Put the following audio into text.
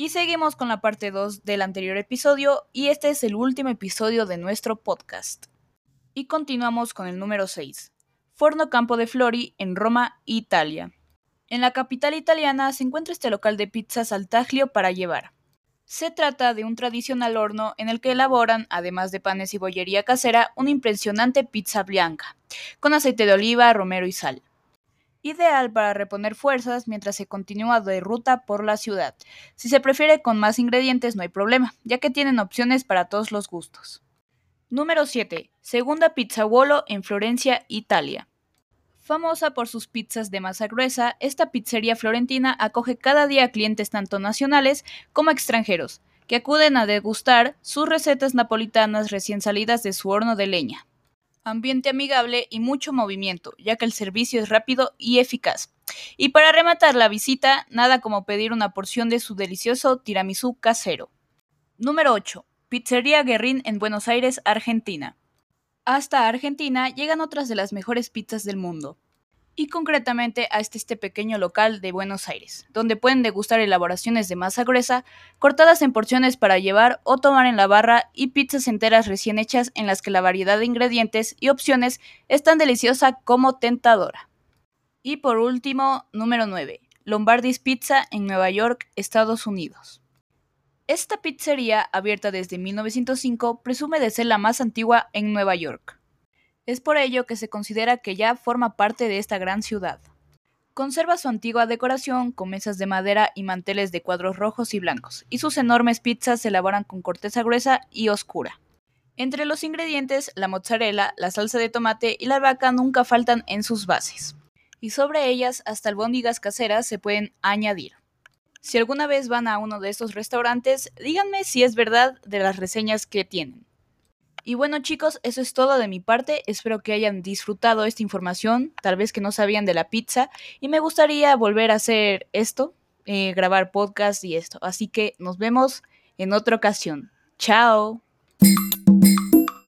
Y seguimos con la parte 2 del anterior episodio y este es el último episodio de nuestro podcast. Y continuamos con el número 6. Forno Campo de Flori en Roma, Italia. En la capital italiana se encuentra este local de pizzas al taglio para llevar. Se trata de un tradicional horno en el que elaboran, además de panes y bollería casera, una impresionante pizza blanca, con aceite de oliva, romero y sal. Ideal para reponer fuerzas mientras se continúa de ruta por la ciudad. Si se prefiere con más ingredientes no hay problema, ya que tienen opciones para todos los gustos. Número 7. Segunda Pizza Wolo en Florencia, Italia. Famosa por sus pizzas de masa gruesa, esta pizzería florentina acoge cada día clientes tanto nacionales como extranjeros, que acuden a degustar sus recetas napolitanas recién salidas de su horno de leña. Ambiente amigable y mucho movimiento, ya que el servicio es rápido y eficaz. Y para rematar la visita, nada como pedir una porción de su delicioso tiramisú casero. Número 8. Pizzería Guerrín en Buenos Aires, Argentina. Hasta Argentina llegan otras de las mejores pizzas del mundo, y concretamente a este, este pequeño local de Buenos Aires, donde pueden degustar elaboraciones de masa gruesa, cortadas en porciones para llevar o tomar en la barra y pizzas enteras recién hechas en las que la variedad de ingredientes y opciones es tan deliciosa como tentadora. Y por último, número 9, Lombardi's Pizza en Nueva York, Estados Unidos. Esta pizzería, abierta desde 1905, presume de ser la más antigua en Nueva York. Es por ello que se considera que ya forma parte de esta gran ciudad. Conserva su antigua decoración con mesas de madera y manteles de cuadros rojos y blancos, y sus enormes pizzas se elaboran con corteza gruesa y oscura. Entre los ingredientes, la mozzarella, la salsa de tomate y la vaca nunca faltan en sus bases. Y sobre ellas, hasta albóndigas caseras se pueden añadir. Si alguna vez van a uno de estos restaurantes, díganme si es verdad de las reseñas que tienen. Y bueno chicos, eso es todo de mi parte. Espero que hayan disfrutado esta información, tal vez que no sabían de la pizza. Y me gustaría volver a hacer esto, eh, grabar podcast y esto. Así que nos vemos en otra ocasión. Chao.